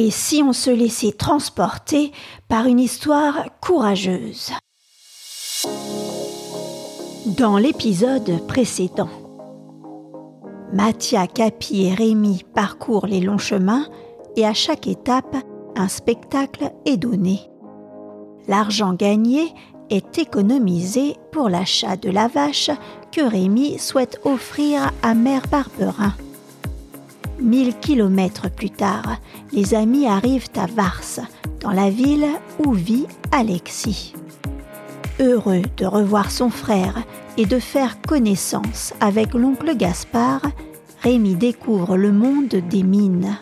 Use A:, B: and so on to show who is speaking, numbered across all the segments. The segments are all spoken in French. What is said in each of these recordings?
A: Et si on se laissait transporter par une histoire courageuse Dans l'épisode précédent, Mathia, Capi et Rémi parcourent les longs chemins et à chaque étape, un spectacle est donné. L'argent gagné est économisé pour l'achat de la vache que Rémi souhaite offrir à Mère Barberin. Mille kilomètres plus tard, les amis arrivent à Vars, dans la ville où vit Alexis. Heureux de revoir son frère et de faire connaissance avec l'oncle Gaspard, Rémi découvre le monde des mines.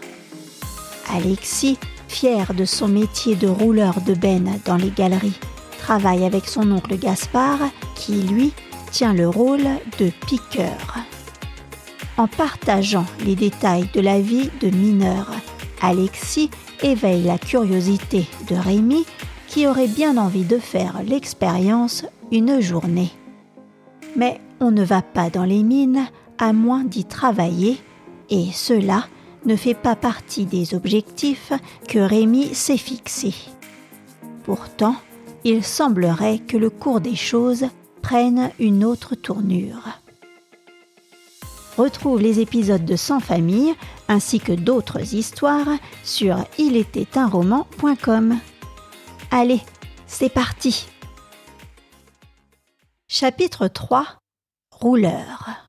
A: Alexis, fier de son métier de rouleur de benne dans les galeries, travaille avec son oncle Gaspard qui, lui, tient le rôle de piqueur. En partageant les détails de la vie de mineur, Alexis éveille la curiosité de Rémi qui aurait bien envie de faire l'expérience une journée. Mais on ne va pas dans les mines à moins d'y travailler et cela ne fait pas partie des objectifs que Rémi s'est fixés. Pourtant, il semblerait que le cours des choses prenne une autre tournure. Retrouve les épisodes de Sans famille ainsi que d'autres histoires sur ilétaitunroman.com. Allez, c'est parti. Chapitre 3 Rouleur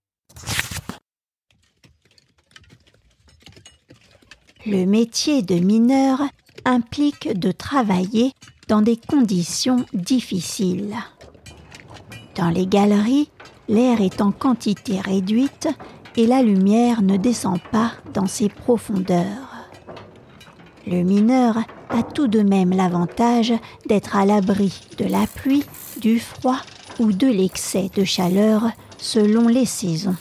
A: Le métier de mineur implique de travailler dans des conditions difficiles. Dans les galeries, l'air est en quantité réduite et la lumière ne descend pas dans ses profondeurs. Le mineur a tout de même l'avantage d'être à l'abri de la pluie, du froid ou de l'excès de chaleur selon les saisons.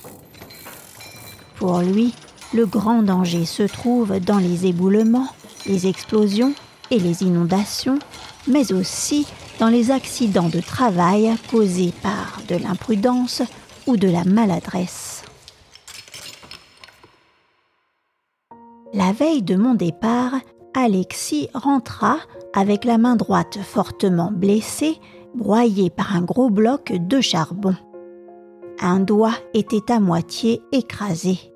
A: Pour lui, le grand danger se trouve dans les éboulements, les explosions et les inondations, mais aussi dans les accidents de travail causés par de l'imprudence ou de la maladresse. La veille de mon départ, Alexis rentra avec la main droite fortement blessée, broyée par un gros bloc de charbon. Un doigt était à moitié écrasé.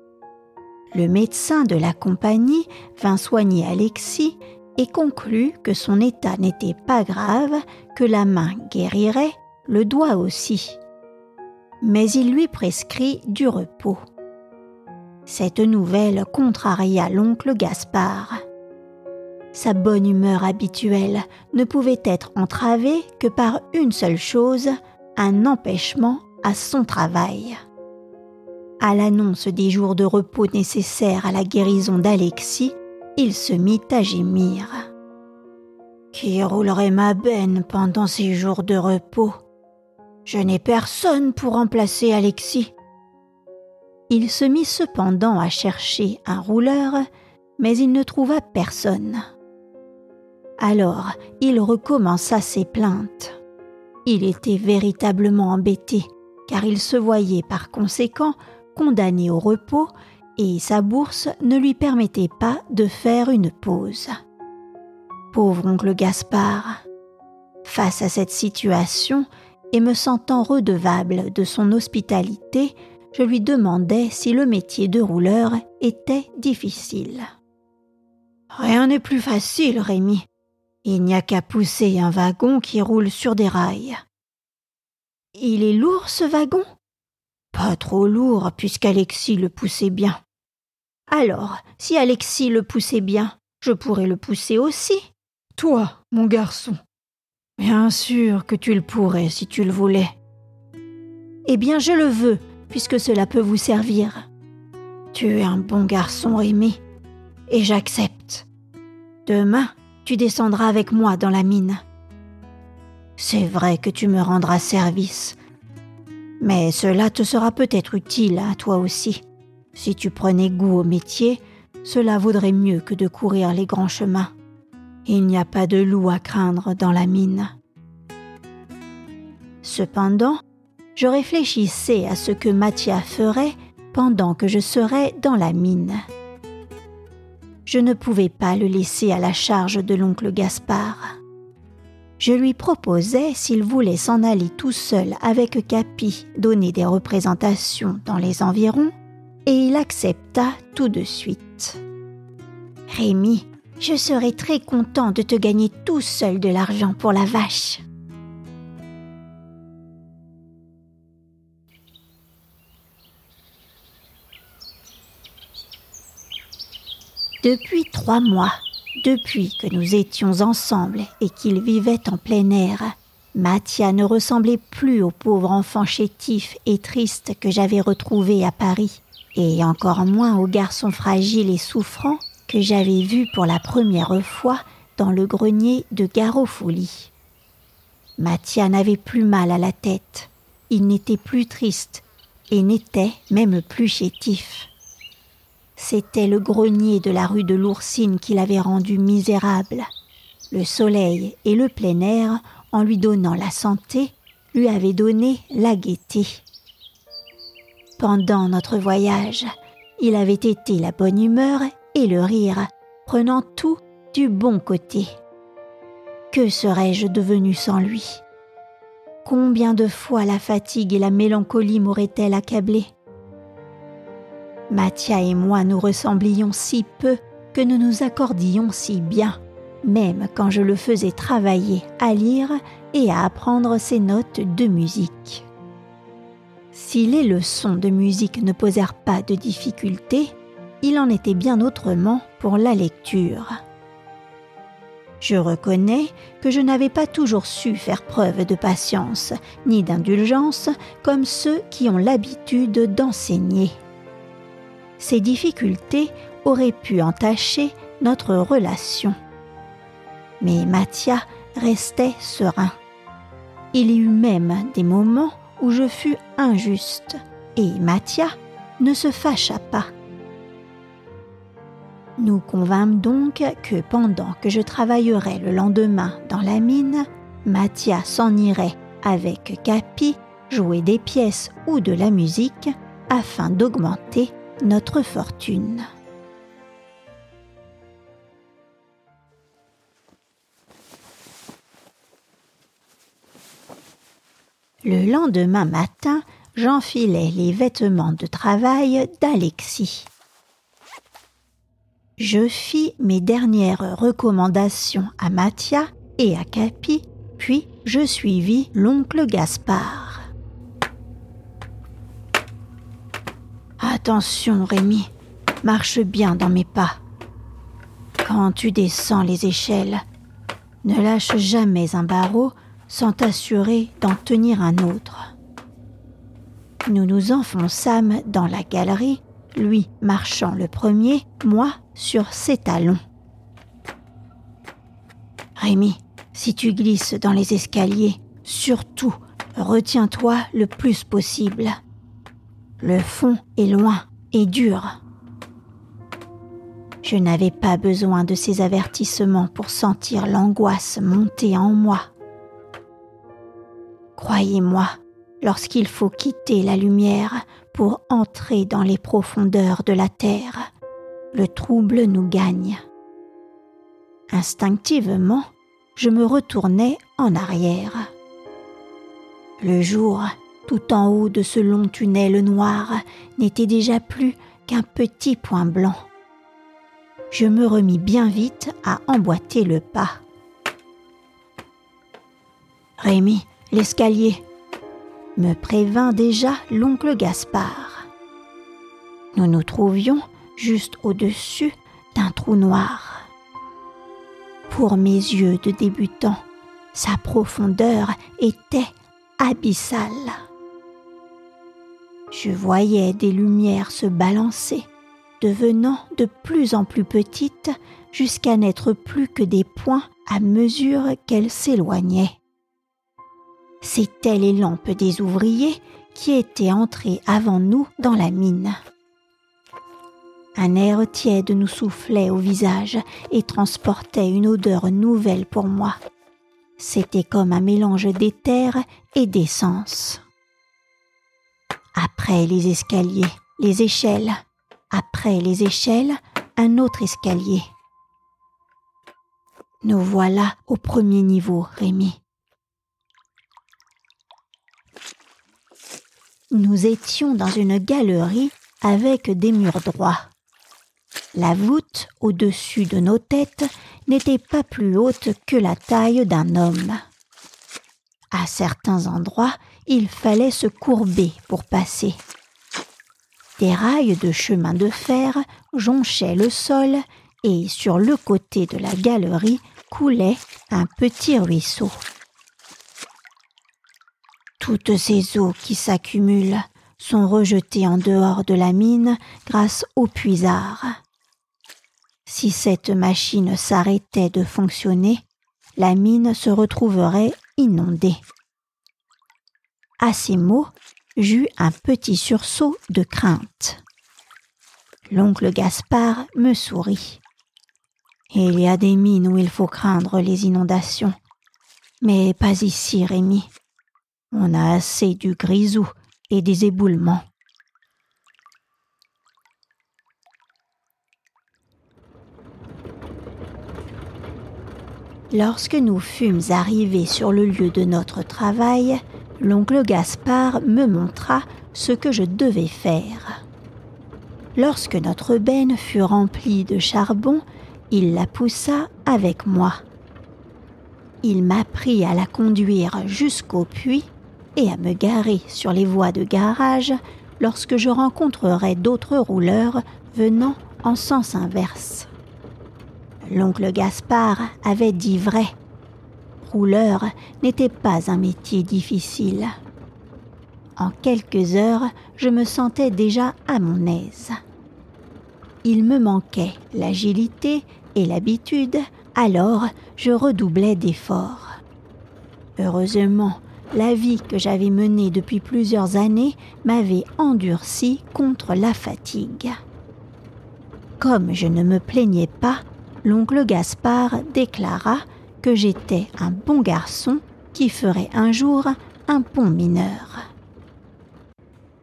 A: Le médecin de la compagnie vint soigner Alexis et conclut que son état n'était pas grave, que la main guérirait, le doigt aussi. Mais il lui prescrit du repos. Cette nouvelle contraria l'oncle Gaspard. Sa bonne humeur habituelle ne pouvait être entravée que par une seule chose, un empêchement à son travail. À l'annonce des jours de repos nécessaires à la guérison d'Alexis, il se mit à gémir. Qui roulerait ma benne pendant ces jours de repos? Je n'ai personne pour remplacer Alexis. Il se mit cependant à chercher un rouleur, mais il ne trouva personne. Alors il recommença ses plaintes. Il était véritablement embêté, car il se voyait par conséquent condamné au repos et sa bourse ne lui permettait pas de faire une pause. Pauvre oncle Gaspard. Face à cette situation, et me sentant redevable de son hospitalité, je lui demandai si le métier de rouleur était difficile. Rien n'est plus facile, Rémi. Il n'y a qu'à pousser un wagon qui roule sur des rails. Il est lourd ce wagon? Pas trop lourd, puisqu'Alexis le poussait bien. Alors, si Alexis le poussait bien, je pourrais le pousser aussi. Toi, mon garçon. Bien sûr que tu le pourrais si tu le voulais. Eh bien, je le veux, puisque cela peut vous servir. Tu es un bon garçon, Rémi, et j'accepte. Demain, tu descendras avec moi dans la mine. C'est vrai que tu me rendras service, mais cela te sera peut-être utile à toi aussi. Si tu prenais goût au métier, cela vaudrait mieux que de courir les grands chemins. Il n'y a pas de loup à craindre dans la mine. Cependant, je réfléchissais à ce que Mathia ferait pendant que je serais dans la mine. je ne pouvais pas le laisser à la charge de l'oncle Gaspard. Je lui proposai s'il voulait s'en aller tout seul avec Capi donner des représentations dans les environs, et il accepta tout de suite. Rémi, je serai très content de te gagner tout seul de l'argent pour la vache. Depuis trois mois, depuis que nous étions ensemble et qu'il vivait en plein air, Mathia ne ressemblait plus au pauvre enfant chétif et triste que j'avais retrouvé à Paris, et encore moins au garçon fragile et souffrant que j'avais vu pour la première fois dans le grenier de Garofoli. Mathia n'avait plus mal à la tête, il n'était plus triste et n'était même plus chétif. C'était le grenier de la rue de l'Oursine qui l'avait rendu misérable. Le soleil et le plein air, en lui donnant la santé, lui avaient donné la gaieté. Pendant notre voyage, il avait été la bonne humeur et le rire, prenant tout du bon côté. Que serais-je devenu sans lui? Combien de fois la fatigue et la mélancolie m'auraient-elles accablé? Mathia et moi nous ressemblions si peu que nous nous accordions si bien, même quand je le faisais travailler à lire et à apprendre ses notes de musique. Si les leçons de musique ne posèrent pas de difficultés, il en était bien autrement pour la lecture. Je reconnais que je n'avais pas toujours su faire preuve de patience ni d'indulgence comme ceux qui ont l'habitude d'enseigner ces difficultés auraient pu entacher notre relation. Mais Mathia restait serein. Il y eut même des moments où je fus injuste, et Mathia ne se fâcha pas. Nous convînmes donc que pendant que je travaillerais le lendemain dans la mine, Mathia s'en irait avec Capi jouer des pièces ou de la musique afin d'augmenter notre fortune. Le lendemain matin, j'enfilai les vêtements de travail d'Alexis. Je fis mes dernières recommandations à Mathia et à Capi, puis je suivis l'oncle Gaspard. Attention, Rémi, marche bien dans mes pas. Quand tu descends les échelles, ne lâche jamais un barreau sans t'assurer d'en tenir un autre. Nous nous enfonçâmes dans la galerie, lui marchant le premier, moi sur ses talons. Rémi, si tu glisses dans les escaliers, surtout retiens-toi le plus possible. Le fond est loin et dur. Je n'avais pas besoin de ces avertissements pour sentir l'angoisse monter en moi. Croyez-moi, lorsqu'il faut quitter la lumière pour entrer dans les profondeurs de la terre, le trouble nous gagne. Instinctivement, je me retournai en arrière. Le jour tout en haut de ce long tunnel noir, n'était déjà plus qu'un petit point blanc. Je me remis bien vite à emboîter le pas. Rémi, l'escalier, me prévint déjà l'oncle Gaspard. Nous nous trouvions juste au-dessus d'un trou noir. Pour mes yeux de débutant, sa profondeur était abyssale. Je voyais des lumières se balancer, devenant de plus en plus petites jusqu'à n'être plus que des points à mesure qu'elles s'éloignaient. C'étaient les lampes des ouvriers qui étaient entrés avant nous dans la mine. Un air tiède nous soufflait au visage et transportait une odeur nouvelle pour moi. C'était comme un mélange d'éther et d'essence. Après les escaliers, les échelles. Après les échelles, un autre escalier. Nous voilà au premier niveau, Rémi. Nous étions dans une galerie avec des murs droits. La voûte au-dessus de nos têtes n'était pas plus haute que la taille d'un homme. À certains endroits, il fallait se courber pour passer. Des rails de chemin de fer jonchaient le sol et sur le côté de la galerie coulait un petit ruisseau. Toutes ces eaux qui s'accumulent sont rejetées en dehors de la mine grâce au puisard. Si cette machine s'arrêtait de fonctionner, la mine se retrouverait inondée. À ces mots, j'eus un petit sursaut de crainte. L'oncle Gaspard me sourit. Il y a des mines où il faut craindre les inondations. Mais pas ici, Rémi. On a assez du grisou et des éboulements. Lorsque nous fûmes arrivés sur le lieu de notre travail, l'oncle Gaspard me montra ce que je devais faire. Lorsque notre benne fut remplie de charbon, il la poussa avec moi. Il m'apprit à la conduire jusqu'au puits et à me garer sur les voies de garage lorsque je rencontrerais d'autres rouleurs venant en sens inverse. L'oncle Gaspard avait dit vrai. N'était pas un métier difficile. En quelques heures, je me sentais déjà à mon aise. Il me manquait l'agilité et l'habitude, alors je redoublais d'efforts. Heureusement, la vie que j'avais menée depuis plusieurs années m'avait endurci contre la fatigue. Comme je ne me plaignais pas, l'oncle Gaspard déclara que j'étais un bon garçon qui ferait un jour un pont mineur.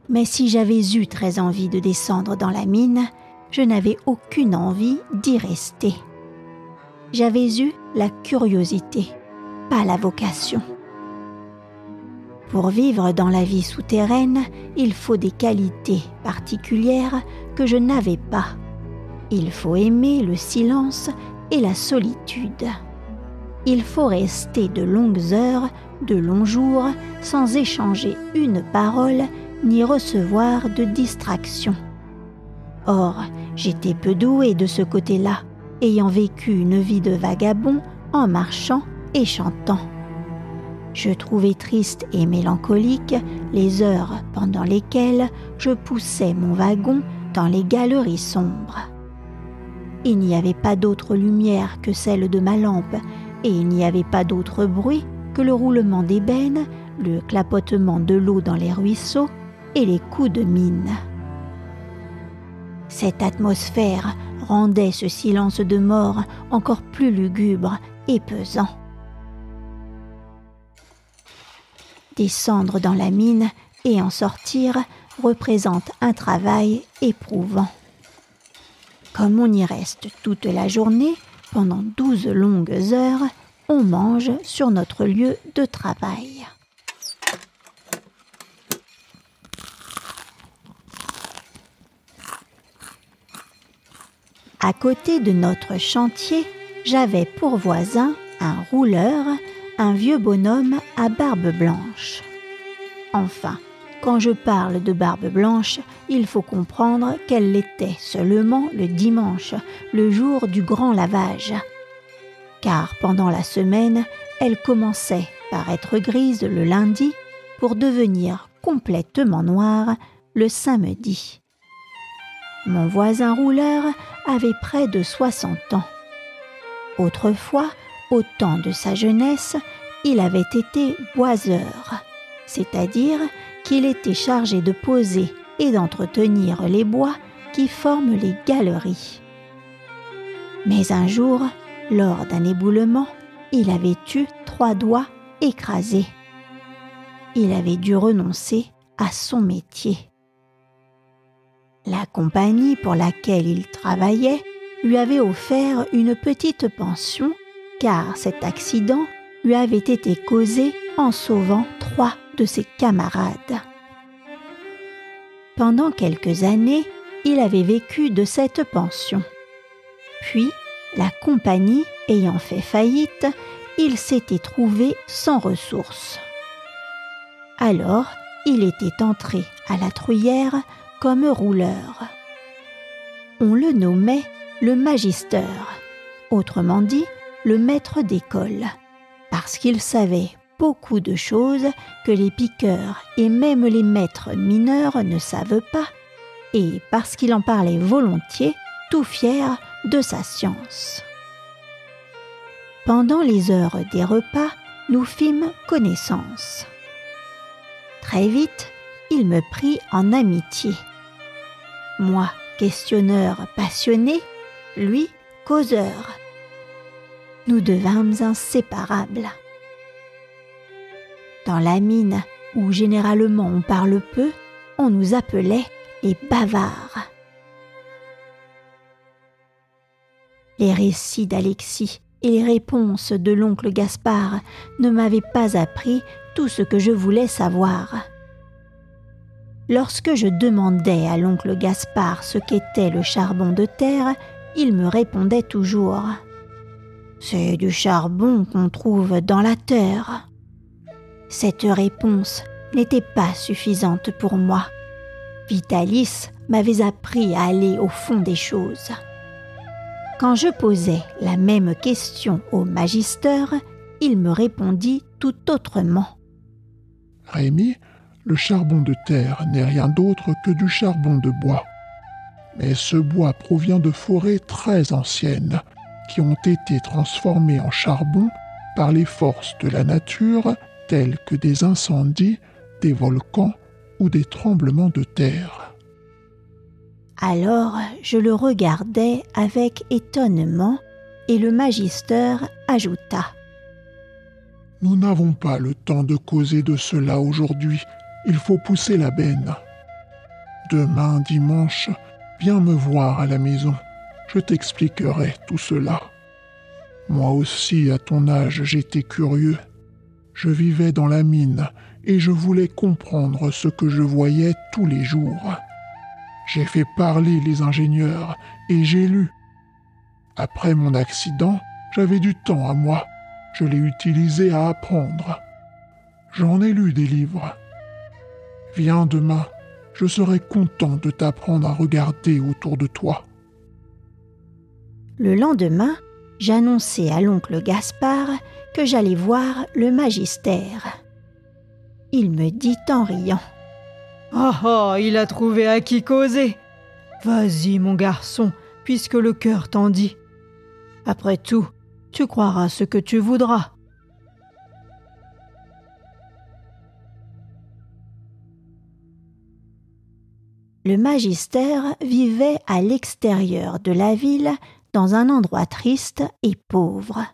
A: Mais si j'avais eu très envie de descendre dans la mine, je n'avais aucune envie d'y rester. J'avais eu la curiosité, pas la vocation. Pour vivre dans la vie souterraine, il faut des qualités particulières que je n'avais pas. Il faut aimer le silence et la solitude. Il faut rester de longues heures, de longs jours, sans échanger une parole ni recevoir de distraction. Or, j'étais peu douée de ce côté-là, ayant vécu une vie de vagabond en marchant et chantant. Je trouvais triste et mélancolique les heures pendant lesquelles je poussais mon wagon dans les galeries sombres. Il n'y avait pas d'autre lumière que celle de ma lampe, et il n'y avait pas d'autre bruit que le roulement d'ébène, le clapotement de l'eau dans les ruisseaux et les coups de mine. Cette atmosphère rendait ce silence de mort encore plus lugubre et pesant. Descendre dans la mine et en sortir représente un travail éprouvant. Comme on y reste toute la journée, pendant douze longues heures, on mange sur notre lieu de travail. À côté de notre chantier, j'avais pour voisin un rouleur, un vieux bonhomme à barbe blanche. Enfin, quand je parle de barbe blanche, il faut comprendre qu'elle l'était seulement le dimanche, le jour du grand lavage. Car pendant la semaine, elle commençait par être grise le lundi pour devenir complètement noire le samedi. Mon voisin rouleur avait près de 60 ans. Autrefois, au temps de sa jeunesse, il avait été boiseur, c'est-à-dire qu'il était chargé de poser et d'entretenir les bois qui forment les galeries. Mais un jour, lors d'un éboulement, il avait eu trois doigts écrasés. Il avait dû renoncer à son métier. La compagnie pour laquelle il travaillait lui avait offert une petite pension car cet accident lui avait été causé en sauvant trois de ses camarades. Pendant quelques années, il avait vécu de cette pension. Puis, la compagnie ayant fait faillite, il s'était trouvé sans ressources. Alors, il était entré à la truyère comme rouleur. On le nommait le magister, autrement dit le maître d'école, parce qu'il savait beaucoup de choses que les piqueurs et même les maîtres mineurs ne savent pas, et parce qu'il en parlait volontiers, tout fier de sa science. Pendant les heures des repas, nous fîmes connaissance. Très vite, il me prit en amitié. Moi, questionneur passionné, lui, causeur. Nous devînmes inséparables. Dans la mine, où généralement on parle peu, on nous appelait les bavards. Les récits d'Alexis et les réponses de l'oncle Gaspard ne m'avaient pas appris tout ce que je voulais savoir. Lorsque je demandais à l'oncle Gaspard ce qu'était le charbon de terre, il me répondait toujours C'est du charbon qu'on trouve dans la terre. Cette réponse n'était pas suffisante pour moi. Vitalis m'avait appris à aller au fond des choses. Quand je posais la même question au magister, il me répondit tout autrement.
B: Rémi, le charbon de terre n'est rien d'autre que du charbon de bois. Mais ce bois provient de forêts très anciennes qui ont été transformées en charbon par les forces de la nature telles que des incendies, des volcans ou des tremblements de terre.
A: Alors je le regardai avec étonnement et le magister ajouta.
B: Nous n'avons pas le temps de causer de cela aujourd'hui, il faut pousser la benne. Demain dimanche, viens me voir à la maison, je t'expliquerai tout cela. Moi aussi, à ton âge, j'étais curieux. Je vivais dans la mine et je voulais comprendre ce que je voyais tous les jours. J'ai fait parler les ingénieurs et j'ai lu. Après mon accident, j'avais du temps à moi. Je l'ai utilisé à apprendre. J'en ai lu des livres. Viens demain, je serai content de t'apprendre à regarder autour de toi.
A: Le lendemain, j'annonçai à l'oncle Gaspard que j'allais voir le magistère. Il me dit en riant.
C: Ah ah, il a trouvé à qui causer. Vas-y, mon garçon, puisque le cœur t'en dit. Après tout, tu croiras ce que tu voudras.
A: Le magistère vivait à l'extérieur de la ville dans un endroit triste et pauvre.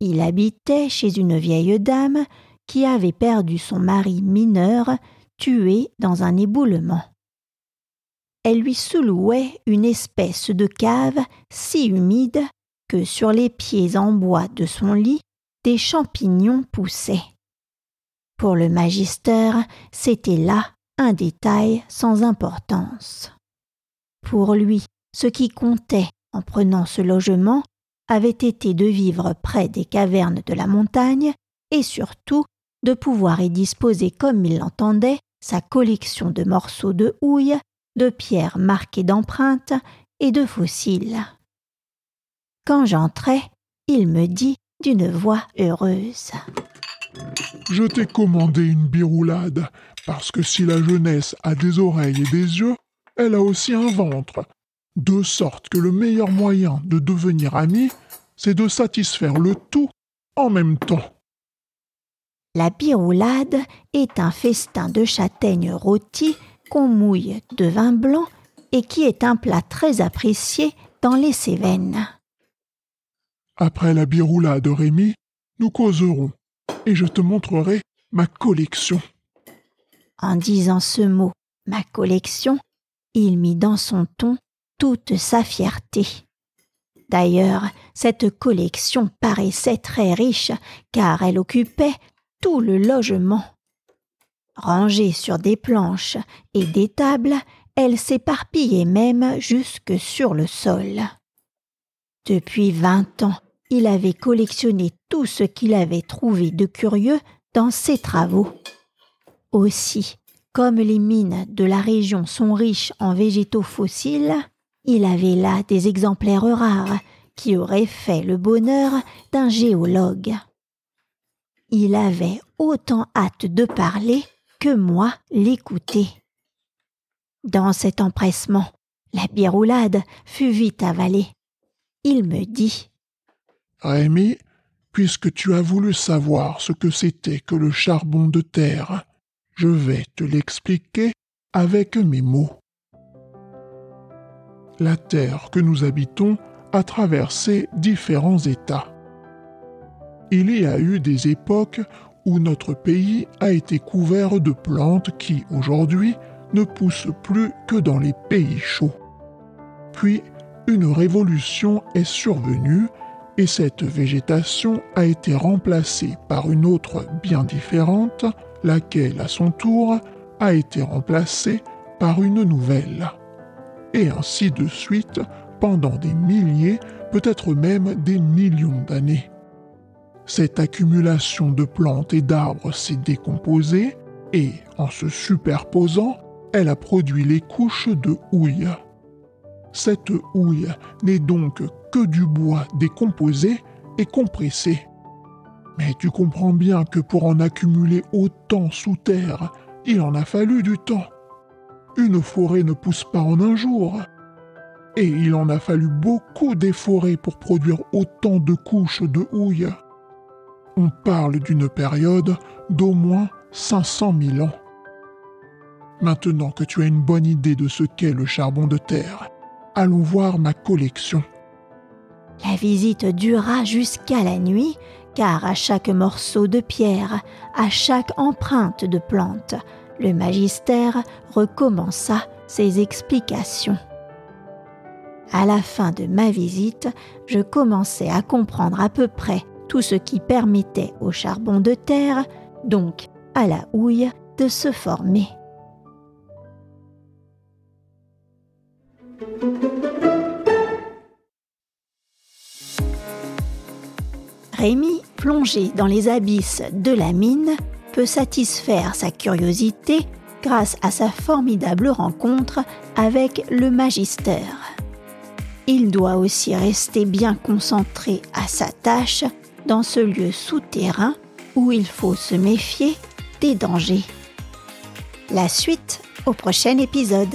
A: Il habitait chez une vieille dame qui avait perdu son mari mineur tué dans un éboulement. Elle lui sous-louait une espèce de cave si humide que sur les pieds en bois de son lit des champignons poussaient. Pour le magister, c'était là un détail sans importance. Pour lui, ce qui comptait en prenant ce logement avait été de vivre près des cavernes de la montagne et surtout de pouvoir y disposer comme il l'entendait sa collection de morceaux de houille, de pierres marquées d'empreintes et de fossiles. Quand j'entrai, il me dit d'une voix heureuse.
B: Je t'ai commandé une biroulade, parce que si la jeunesse a des oreilles et des yeux, elle a aussi un ventre, de sorte que le meilleur moyen de devenir ami, c'est de satisfaire le tout en même temps.
A: La biroulade est un festin de châtaignes rôties qu'on mouille de vin blanc et qui est un plat très apprécié dans les Cévennes.
B: Après la biroulade, Rémi, nous causerons et je te montrerai ma collection.
A: En disant ce mot, ma collection, il mit dans son ton toute sa fierté. D'ailleurs, Cette collection paraissait très riche car elle occupait tout le logement. Rangée sur des planches et des tables, elle s'éparpillait même jusque sur le sol. Depuis vingt ans, il avait collectionné tout ce qu'il avait trouvé de curieux dans ses travaux. Aussi, comme les mines de la région sont riches en végétaux fossiles, il avait là des exemplaires rares qui auraient fait le bonheur d'un géologue. Il avait autant hâte de parler que moi l'écouter. Dans cet empressement, la biroulade fut vite avalée. Il me dit
B: Rémi, puisque tu as voulu savoir ce que c'était que le charbon de terre, je vais te l'expliquer avec mes mots. La terre que nous habitons a traversé différents états. Il y a eu des époques où notre pays a été couvert de plantes qui, aujourd'hui, ne poussent plus que dans les pays chauds. Puis, une révolution est survenue et cette végétation a été remplacée par une autre bien différente, laquelle, à son tour, a été remplacée par une nouvelle. Et ainsi de suite pendant des milliers, peut-être même des millions d'années. Cette accumulation de plantes et d'arbres s'est décomposée et, en se superposant, elle a produit les couches de houille. Cette houille n'est donc que du bois décomposé et compressé. Mais tu comprends bien que pour en accumuler autant sous terre, il en a fallu du temps. Une forêt ne pousse pas en un jour. Et il en a fallu beaucoup d'efforets pour produire autant de couches de houille. On parle d'une période d'au moins 500 000 ans. Maintenant que tu as une bonne idée de ce qu'est le charbon de terre, allons voir ma collection.
A: La visite dura jusqu'à la nuit, car à chaque morceau de pierre, à chaque empreinte de plante, le magistère recommença ses explications. À la fin de ma visite, je commençais à comprendre à peu près tout ce qui permettait au charbon de terre, donc à la houille, de se former. Rémi, plongé dans les abysses de la mine, peut satisfaire sa curiosité grâce à sa formidable rencontre avec le magister. Il doit aussi rester bien concentré à sa tâche dans ce lieu souterrain où il faut se méfier des dangers. La suite au prochain épisode.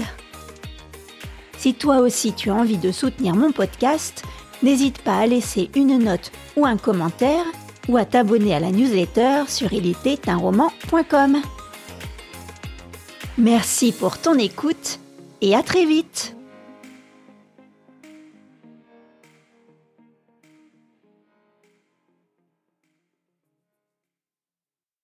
A: Si toi aussi tu as envie de soutenir mon podcast, n'hésite pas à laisser une note ou un commentaire ou à t'abonner à la newsletter sur roman.com Merci pour ton écoute et à très vite